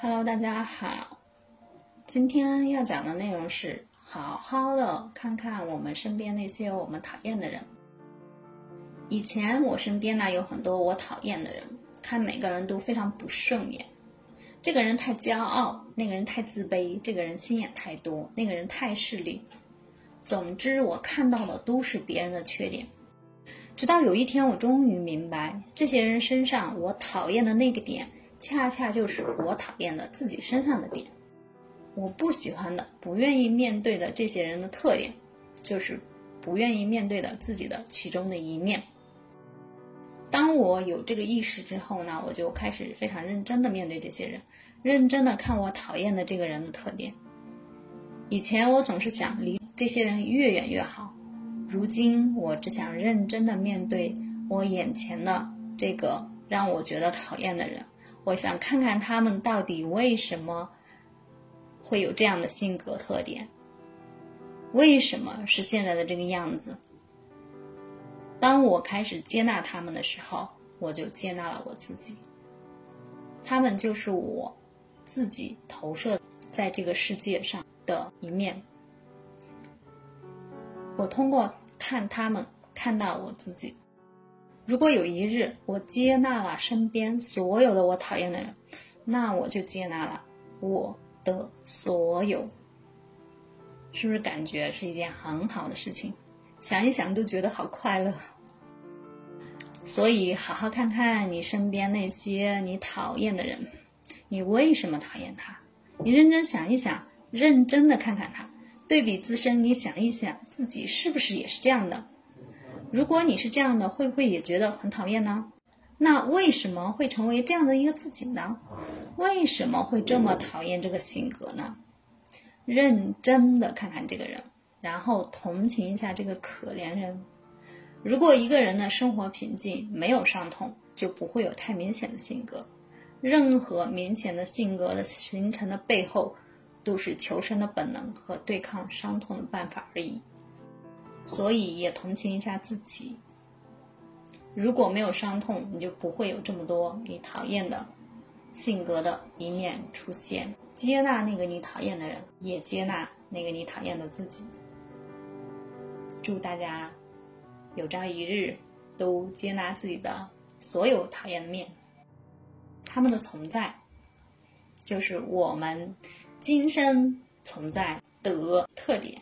Hello，大家好。今天要讲的内容是好好的看看我们身边那些我们讨厌的人。以前我身边呢有很多我讨厌的人，看每个人都非常不顺眼。这个人太骄傲，那个人太自卑，这个人心眼太多，那个人太势利。总之，我看到的都是别人的缺点。直到有一天，我终于明白，这些人身上我讨厌的那个点，恰恰就是我讨厌的自己身上的点。我不喜欢的、不愿意面对的这些人的特点，就是不愿意面对的自己的其中的一面。当我有这个意识之后呢，我就开始非常认真的面对这些人，认真的看我讨厌的这个人的特点。以前我总是想离这些人越远越好，如今我只想认真的面对我眼前的这个让我觉得讨厌的人。我想看看他们到底为什么会有这样的性格特点，为什么是现在的这个样子。当我开始接纳他们的时候，我就接纳了我自己。他们就是我自己投射在这个世界上。的一面，我通过看他们看到我自己。如果有一日我接纳了身边所有的我讨厌的人，那我就接纳了我的所有。是不是感觉是一件很好的事情？想一想都觉得好快乐。所以好好看看你身边那些你讨厌的人，你为什么讨厌他？你认真想一想。认真的看看他，对比自身，你想一想自己是不是也是这样的？如果你是这样的，会不会也觉得很讨厌呢？那为什么会成为这样的一个自己呢？为什么会这么讨厌这个性格呢？认真的看看这个人，然后同情一下这个可怜人。如果一个人的生活平静，没有伤痛，就不会有太明显的性格。任何明显的性格的形成的背后。都是求生的本能和对抗伤痛的办法而已，所以也同情一下自己。如果没有伤痛，你就不会有这么多你讨厌的性格的一面出现。接纳那个你讨厌的人，也接纳那个你讨厌的自己。祝大家有朝一日都接纳自己的所有讨厌的面，他们的存在就是我们。今生存在的特点。